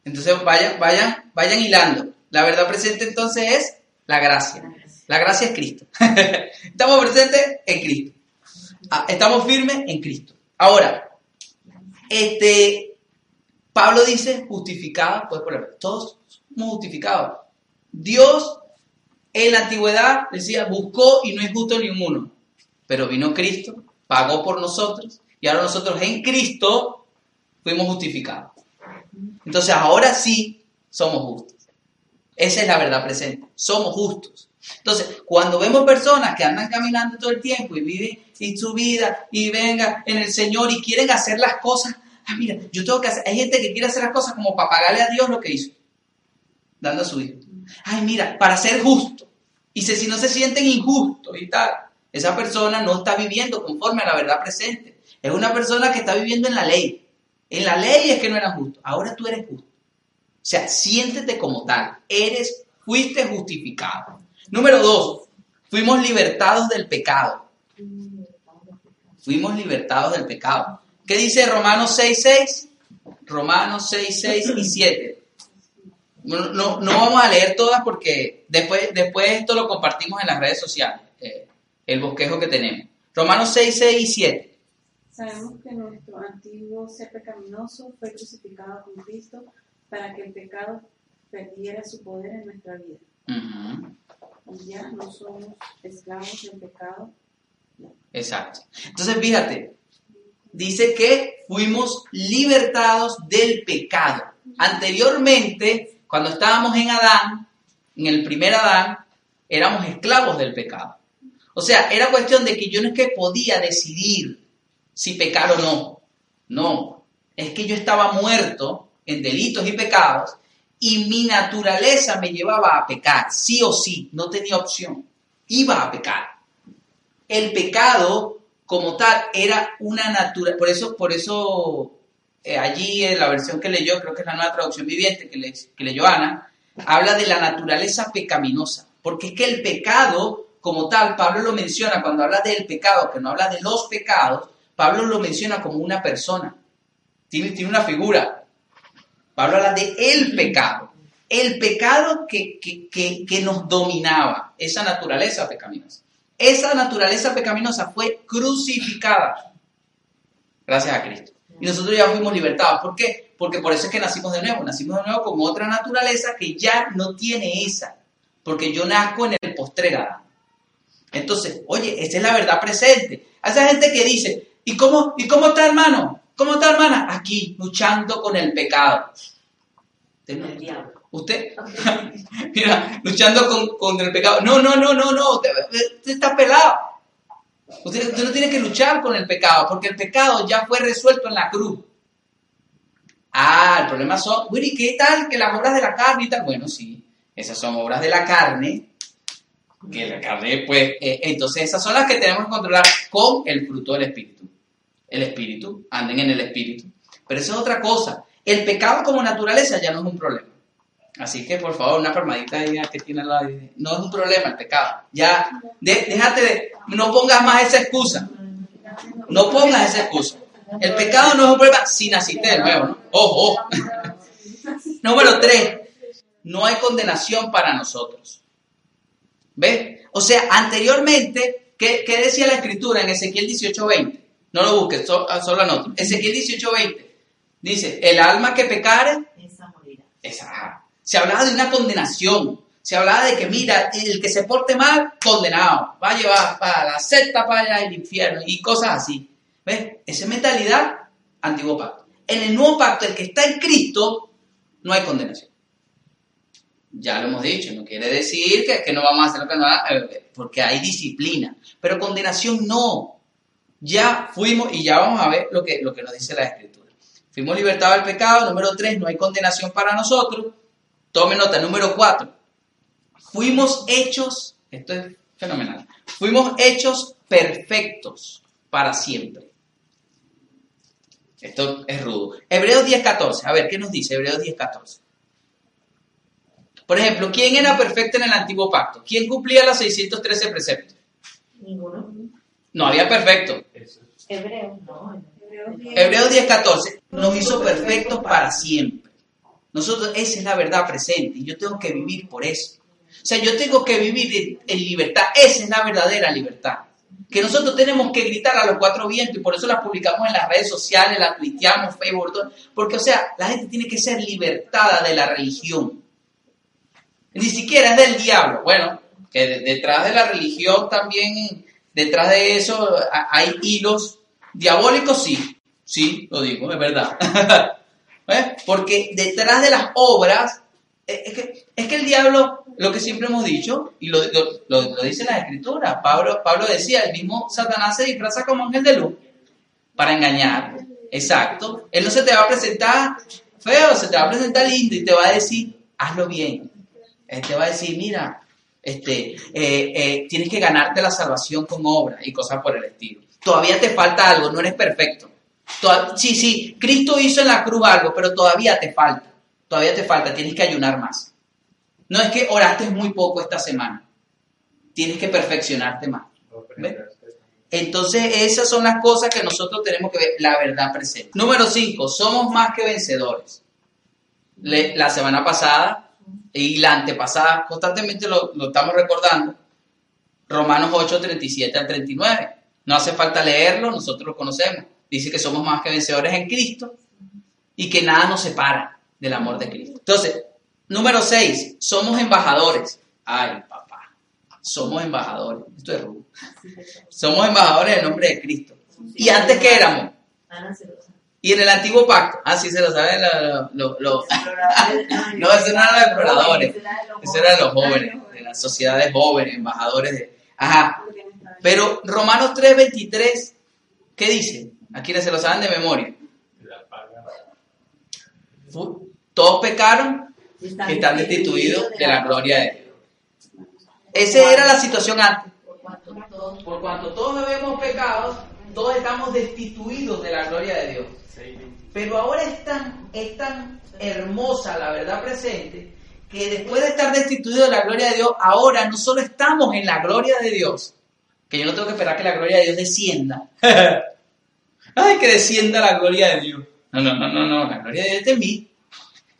Entonces vayan, vayan, vayan hilando. La verdad presente entonces es la gracia. La gracia es Cristo. estamos presentes en Cristo. Ah, estamos firmes en Cristo. Ahora, este, Pablo dice justificado, pues por todos somos justificados. Dios en la antigüedad decía, buscó y no es justo ninguno. Pero vino Cristo, pagó por nosotros y ahora nosotros en Cristo fuimos justificados. Entonces ahora sí somos justos. Esa es la verdad presente. Somos justos. Entonces, cuando vemos personas que andan caminando todo el tiempo y viven y su vida y venga en el Señor y quieren hacer las cosas ah, mira, yo tengo que hacer, hay gente que quiere hacer las cosas como para pagarle a Dios lo que hizo, dando a su hijo. Ay, mira, para ser justo. Y si no se sienten injustos y tal, esa persona no está viviendo conforme a la verdad presente. Es una persona que está viviendo en la ley. En la ley es que no era justo. Ahora tú eres justo. O sea, siéntete como tal. Eres, fuiste justificado. Número dos, fuimos libertados del pecado. Fuimos libertados del pecado. ¿Qué dice Romanos 6.6? Romanos 6.6 y 7. No, no, vamos a leer todas porque después, después esto lo compartimos en las redes sociales, eh, el bosquejo que tenemos. Romanos 6, 6 y 7. Sabemos que nuestro antiguo ser pecaminoso fue crucificado con Cristo para que el pecado perdiera su poder en nuestra vida. Y ya no somos esclavos del pecado. Exacto. Entonces, fíjate, dice que fuimos libertados del pecado. Anteriormente, cuando estábamos en Adán, en el primer Adán, éramos esclavos del pecado. O sea, era cuestión de que yo no es que podía decidir si pecar o no. No, es que yo estaba muerto en delitos y pecados y mi naturaleza me llevaba a pecar, sí o sí, no tenía opción. Iba a pecar. El pecado como tal era una naturaleza, por eso, por eso eh, allí en la versión que leyó, creo que es la nueva traducción viviente que, leyó Ana, habla de la naturaleza pecaminosa, porque es que el pecado como tal, Pablo lo menciona cuando habla del pecado, que no habla de los pecados, Pablo lo menciona como una persona. Tiene, tiene una figura. Pablo habla de el pecado. El pecado que, que nos dominaba, esa naturaleza pecaminosa. Esa naturaleza pecaminosa fue crucificada gracias a Cristo. Y nosotros ya fuimos libertados. ¿Por qué? Porque por eso es que nacimos de nuevo. Nacimos de nuevo con otra naturaleza que ya no tiene esa. Porque yo nazco en el postrer Entonces, oye, esa es la verdad presente. A esa gente que dice, ¿y cómo, ¿y cómo está hermano? ¿Cómo está hermana? Aquí, luchando con el pecado. Usted, mira, luchando con, el pecado. No, no, no, no, no, usted, está pelado. Usted, usted, no tiene que luchar con el pecado, porque el pecado ya fue resuelto en la cruz. Ah, el problema son, ¿y qué tal que las obras de la carne y tal? Bueno, sí, esas son obras de la carne, que la carne, pues, eh, entonces esas son las que tenemos que controlar con el fruto del Espíritu. El Espíritu, anden en el Espíritu. Pero eso es otra cosa. El pecado como naturaleza ya no es un problema. Así que, por favor, una palmadita ahí que tiene la... No es un problema el pecado. Ya, déjate de... No pongas más esa excusa. No pongas esa excusa. El pecado no es un problema si naciste de nuevo, ¿no? Ojo. Número tres. No hay condenación para nosotros. ¿Ves? O sea, anteriormente, ¿qué, decía la escritura en Ezequiel 18.20? No lo busques, solo, solo anoto. Ezequiel 18.20 Dice, el alma que pecare, esa morirá. Esa. Se hablaba de una condenación. Se hablaba de que, mira, el que se porte mal, condenado. Va a llevar para la secta, para el infierno y cosas así. ¿Ves? Esa es mentalidad antiguo pacto. En el nuevo pacto, el que está en Cristo, no hay condenación. Ya lo hemos dicho, no quiere decir que, que no vamos a hacer lo que no eh, porque hay disciplina. Pero condenación no. Ya fuimos y ya vamos a ver lo que, lo que nos dice la Escritura. Fuimos libertados del pecado. Número tres, no hay condenación para nosotros. Tome nota. Número cuatro, fuimos hechos, esto es fenomenal, fuimos hechos perfectos para siempre. Esto es rudo. Hebreos 10.14. A ver, ¿qué nos dice Hebreos 10.14? Por ejemplo, ¿quién era perfecto en el antiguo pacto? ¿Quién cumplía los 613 preceptos? Ninguno. No había perfecto. Hebreos, no. Hebreos 10:14 nos hizo perfectos para siempre. Nosotros, esa es la verdad presente y yo tengo que vivir por eso. O sea, yo tengo que vivir en, libertad. Esa es la verdadera libertad. Que nosotros tenemos que gritar a los cuatro vientos y por eso la publicamos en las redes sociales, la tuiteamos, Facebook, todo, porque, o sea, la gente tiene que ser libertada de la religión. Ni siquiera es del diablo. Bueno, que detrás de la religión también, detrás de eso hay hilos diabólicos, sí, Sí, lo digo, es verdad. ¿Eh? Porque detrás de las obras, eh, es que, es que, el diablo, lo que siempre hemos dicho, y lo, lo, dice la escritura, Pablo, Pablo decía, el mismo Satanás se disfraza como ángel de luz para engañar. Exacto. Él no se te va a presentar feo, se te va a presentar lindo y te va a decir, hazlo bien. Él te va a decir, mira, este, eh, tienes que ganarte la salvación con obra y cosas por el estilo. Todavía te falta algo, no eres perfecto. Sí, sí, Cristo hizo en la cruz algo, pero todavía te falta. Todavía te falta, tienes que ayunar más. No es que oraste muy poco esta semana. Tienes que perfeccionarte más. Entonces, esas son las cosas que nosotros tenemos que ver, la verdad presente. Número 5, somos más que vencedores. la semana pasada y la antepasada, constantemente lo, lo estamos recordando. Romanos 8, 37 al 39. No hace falta leerlo, nosotros lo conocemos. Dice que somos más que vencedores en Cristo y que nada nos separa del amor de Cristo. Entonces, número 6, somos embajadores. Ay, papá, somos embajadores. Esto es rudo. Somos embajadores en nombre de Cristo. ¿Y antes qué éramos? Y en el antiguo pacto, ah, sí se lo saben no eran los exploradores, eso eran los jóvenes, de las sociedades jóvenes, embajadores de... Ajá, pero Romanos 3:23, ¿qué dice? ¿A quienes se lo saben de memoria? Todos pecaron y están destituidos de la gloria de Dios. Esa era la situación antes. Por cuanto todos habíamos pecado, todos estamos destituidos de la gloria de Dios. Pero ahora es tan, es tan hermosa la verdad presente que después de estar destituido de la gloria de Dios, ahora no solo estamos en la gloria de Dios, que yo no tengo que esperar que la gloria de Dios descienda. Ay, que descienda la gloria de Dios. No, no, no, no, no, la gloria de Dios es de mí.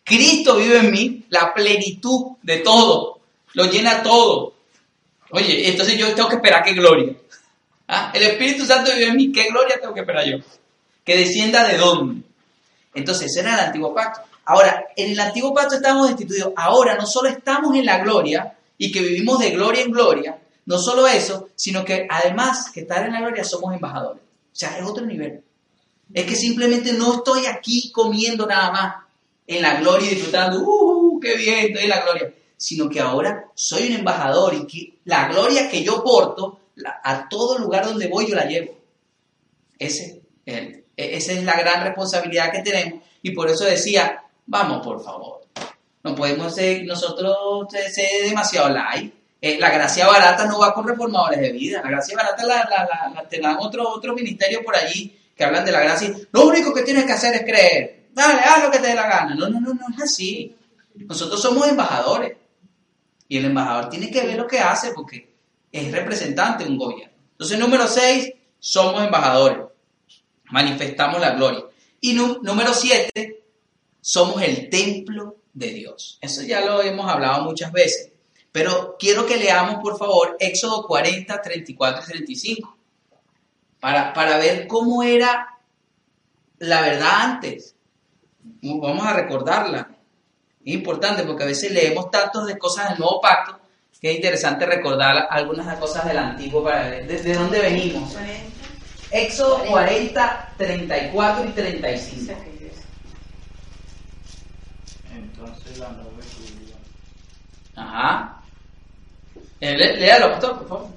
Cristo vive en mí, la plenitud de todo, lo llena todo. Oye, entonces yo tengo que esperar qué gloria. ¿Ah? El Espíritu Santo vive en mí, ¿qué gloria tengo que esperar yo? Que descienda de dónde. Entonces, ese era el antiguo pacto. Ahora, en el antiguo pacto estamos destituidos. Ahora no solo estamos en la gloria y que vivimos de gloria en gloria, no solo eso, sino que además que estar en la gloria somos embajadores. O sea, es otro nivel. Es que simplemente no estoy aquí comiendo nada más en la gloria y disfrutando, ¡uh, qué bien, estoy en la gloria! Sino que ahora soy un embajador y que la gloria que yo porto, a todo lugar donde voy yo la llevo. Ese, e, esa es la gran responsabilidad que tenemos. Y por eso decía, Vamos, por favor. No podemos ser nosotros ser demasiado light. Eh, la gracia barata no va con reformadores de vida. La gracia barata la, la, la, te otro, otro ministerio por allí que hablan de la gracia. Lo único que tienes que hacer es creer. Dale, haz lo que te dé la gana. No, no, no, no es así. Nosotros somos embajadores. Y el embajador tiene que ver lo que hace porque es representante de un gobierno. Entonces, número seis, somos embajadores. Manifestamos la gloria. Y número siete, somos el templo de Dios. Eso ya lo hemos hablado muchas veces. Pero quiero que leamos, por favor, Éxodo 40, 34 y 35, para, para ver cómo era la verdad antes. Vamos a recordarla. Es importante porque a veces leemos tantos de cosas del nuevo pacto que es interesante recordar algunas cosas del antiguo para ver de, dónde venimos. Éxodo 40, 34 y 35. la nube cubrió. Ajá. Eh, léalo, pastor, por favor.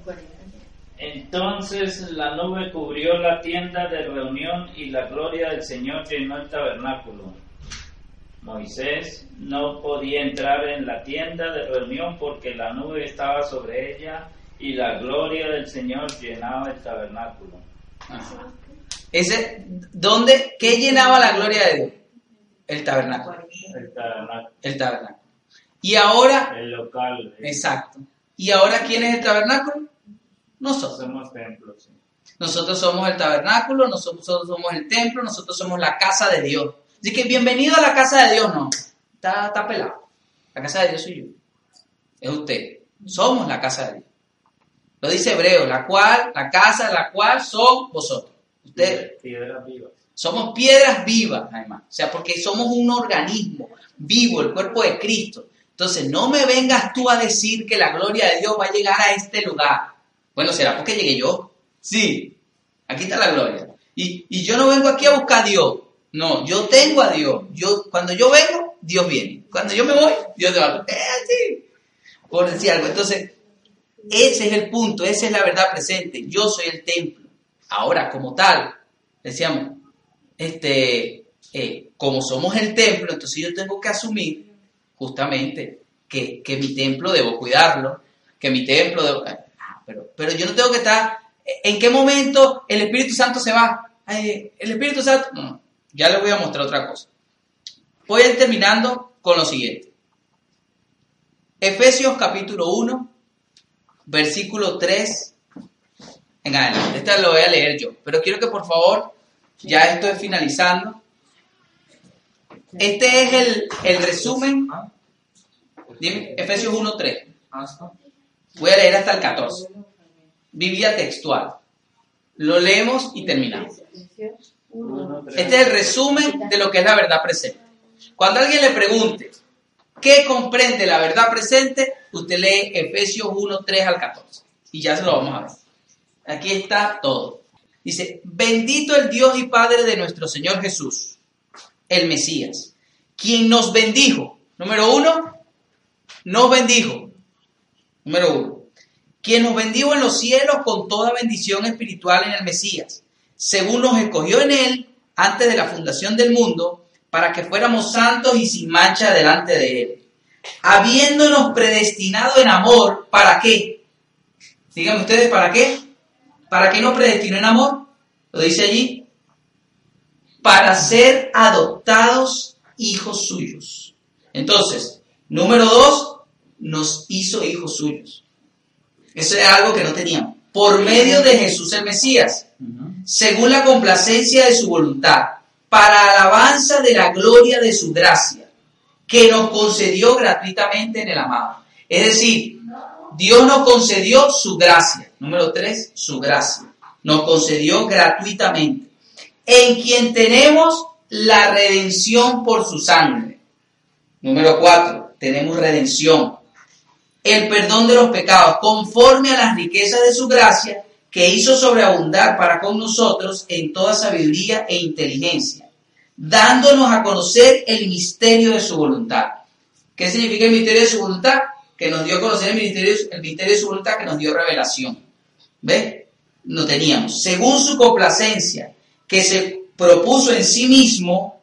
Entonces la nube cubrió la tienda de reunión y la gloria del Señor llenó el tabernáculo. Moisés no podía entrar en la tienda de reunión porque la nube estaba sobre ella y la gloria del Señor llenaba el tabernáculo. Ese, ¿dónde, ¿Qué llenaba la gloria de Dios? El tabernáculo. El tabernáculo. El tabernáculo. Y ahora. El local. Exacto. ¿Y ahora quién es el tabernáculo? Nosotros. Somos templos. Nosotros somos el tabernáculo, nosotros somos el templo, nosotros somos la casa de Dios. Así que bienvenido a la casa de Dios, no. Está, está pelado. La casa de Dios soy yo. Es usted. Somos la casa de Dios. Lo dice Hebreo, la cual, la casa de la cual son vosotros. Ustedes. Piedras vivas. Somos piedras vivas, además. O sea, porque somos un organismo vivo, el cuerpo de Cristo. Entonces, no me vengas tú a decir que la gloria de Dios va a llegar a este lugar. Bueno, ¿será porque llegué yo? Sí, aquí está la gloria. Y, yo no vengo aquí a buscar a Dios. No, yo tengo a Dios. Yo, cuando yo vengo, Dios viene. Cuando yo me voy, Dios te va. Eh, Por decir algo. Entonces, ese es el punto, esa es la verdad presente. Yo soy el templo. Ahora, como tal, decíamos, este, eh, como somos el templo, entonces yo tengo que asumir justamente que, mi templo debo cuidarlo, que mi templo debo... Ah, pero, pero yo no tengo que estar... ¿En qué momento el Espíritu Santo se va? el Espíritu Santo... No, ya les voy a mostrar otra cosa. Voy a ir terminando con lo siguiente. Efesios capítulo 1, versículo 3 en adelante. Esta lo voy a leer yo, pero quiero que por favor ya esto es finalizando. Este es el, el resumen. Dime, Efesios 1.3. Voy a leer hasta el 14. Biblia textual. Lo leemos y terminamos. Este es el resumen de lo que es la verdad presente. Cuando alguien le pregunte qué comprende la verdad presente, usted lee Efesios 1.3 al 14. Y ya se lo vamos a ver. Aquí está todo. Dice, bendito el Dios y Padre de nuestro Señor Jesús, el Mesías, quien nos bendijo. Número uno, nos bendijo. Número uno, quien nos bendijo en los cielos con toda bendición espiritual en el Mesías, según nos escogió en él antes de la fundación del mundo, para que fuéramos santos y sin mancha delante de él, habiéndonos predestinado en amor, ¿para qué? Díganme ustedes, ¿para qué? ¿Para qué nos predestinó en amor? Lo dice allí. Para ser adoptados hijos suyos. Entonces, Número dos, nos hizo hijos suyos. Eso es algo que no teníamos. Por medio de Jesús el Mesías, según la complacencia de su voluntad, para alabanza de la gloria de su gracia, que nos concedió gratuitamente en el amado. Es decir, Dios nos concedió su gracia. Número tres, su gracia. Nos concedió gratuitamente. En quien tenemos la redención por su sangre. Número cuatro, tenemos redención el perdón de los pecados, conforme a las riquezas de su gracia, que hizo sobreabundar para con nosotros en toda sabiduría e inteligencia, dándonos a conocer el misterio de su voluntad. ¿Qué significa el misterio de su voluntad? Que nos dio a conocer el misterio, el misterio de su voluntad, que nos dio revelación. ¿Ves? No teníamos. Según su complacencia, que se propuso en sí mismo,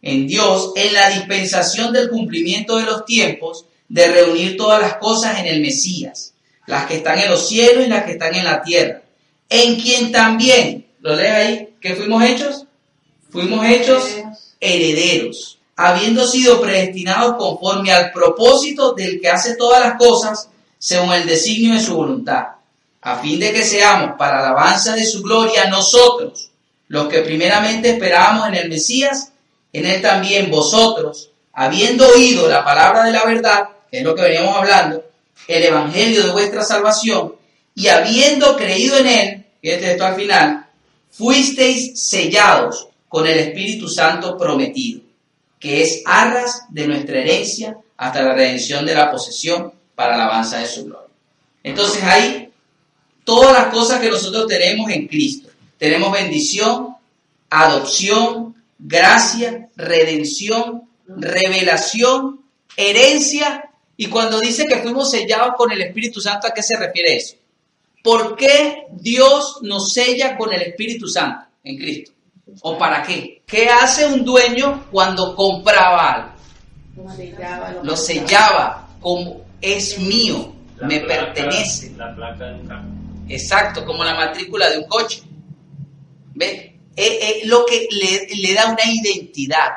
en Dios, en la dispensación del cumplimiento de los tiempos, de reunir todas las cosas en el Mesías, las que están en los cielos y las que están en la tierra, en quien también, lo lees ahí, ¿qué fuimos hechos? Fuimos hechos herederos, habiendo sido predestinados conforme al propósito del que hace todas las cosas según el designio de su voluntad, a fin de que seamos para alabanza de su gloria nosotros, los que primeramente esperábamos en el Mesías, en él también vosotros, habiendo oído la palabra de la verdad, que es lo que veníamos hablando, el evangelio de vuestra salvación, y habiendo creído en él, fíjate esto al final, fuisteis sellados con el Espíritu Santo prometido, que es arras de nuestra herencia hasta la redención de la posesión para alabanza de su gloria. Entonces ahí, todas las cosas que nosotros tenemos en Cristo, tenemos bendición, adopción, gracia, redención, revelación, herencia y cuando dice que fuimos sellados con el Espíritu Santo, ¿a qué se refiere eso? ¿Por qué Dios nos sella con el Espíritu Santo en Cristo? ¿O para qué? ¿Qué hace un dueño cuando compraba algo? Lo sellaba como es mío, me pertenece. La placa de un Exacto, como la matrícula de un coche. ¿Ve? Es, lo que le, le da una identidad.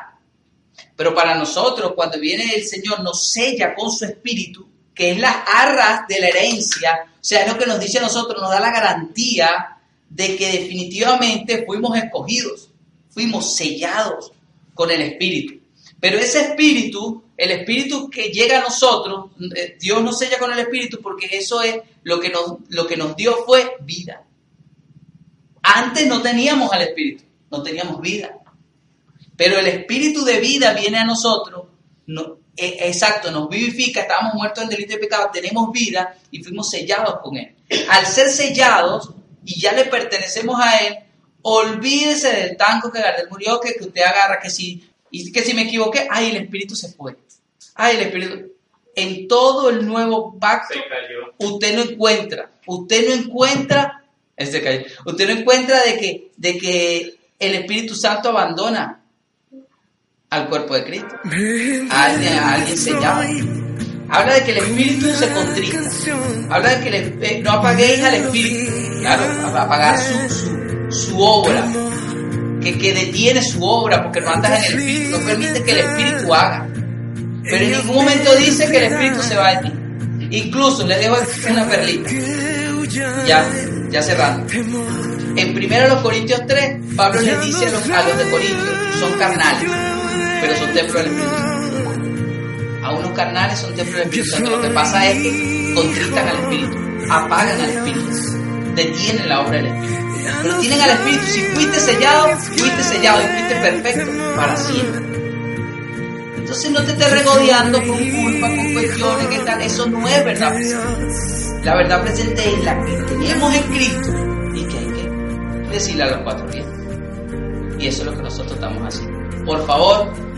Pero para nosotros, cuando viene el Señor, nos sella con su espíritu, que es las arras de la herencia, o sea, es lo que nos dice a nosotros, nos da la garantía de que definitivamente fuimos escogidos, fuimos sellados con el espíritu. Pero ese espíritu, el espíritu que llega a nosotros, eh, Dios nos sella con el espíritu porque eso es lo que nos, lo que nos dio fue vida. Antes no teníamos al espíritu, no teníamos vida. Pero el espíritu de vida viene a nosotros, no, e, exacto, nos vivifica, estábamos muertos en delito de pecado, tenemos vida y fuimos sellados con Él. Al ser sellados y ya le pertenecemos a Él, olvídese del tanco que Gardel murió, que, usted agarra, que si, y que si me equivoqué, ay, el espíritu se fue. Ay, el espíritu. En todo el nuevo pacto, usted no encuentra, usted no encuentra, este usted no encuentra de que, de que el Espíritu Santo abandona al cuerpo de Cristo. A alguien, a alguien sellado. Habla de que el espíritu se contrita. Habla de que eh, no apaguéis al espíritu. Claro, apagar su, su, obra. Que, que, detiene su obra porque no andas en el espíritu. No permite que el espíritu haga. Pero en ningún momento dice que el espíritu se va de ti. Incluso le dejo una perlita. Ya, ya cerrando. En 1 Corintios 3, Pablo le dice a los, a los de Corintios, son carnales pero son templos del Espíritu. A unos carnales son templos del Espíritu Santo. Lo que pasa es que contristan al Espíritu, apagan al Espíritu, detienen la obra del Espíritu. Pero tienen al Espíritu. Si fuiste sellado, fuiste sellado y fuiste perfecto para siempre. Entonces no te estés regodeando con culpa, con cuestiones, que tal. Eso no es verdad presente. La verdad presente es la que tenemos en Cristo y que hay que decirle a los cuatro vientos. Y eso es lo que nosotros estamos haciendo. Por favor,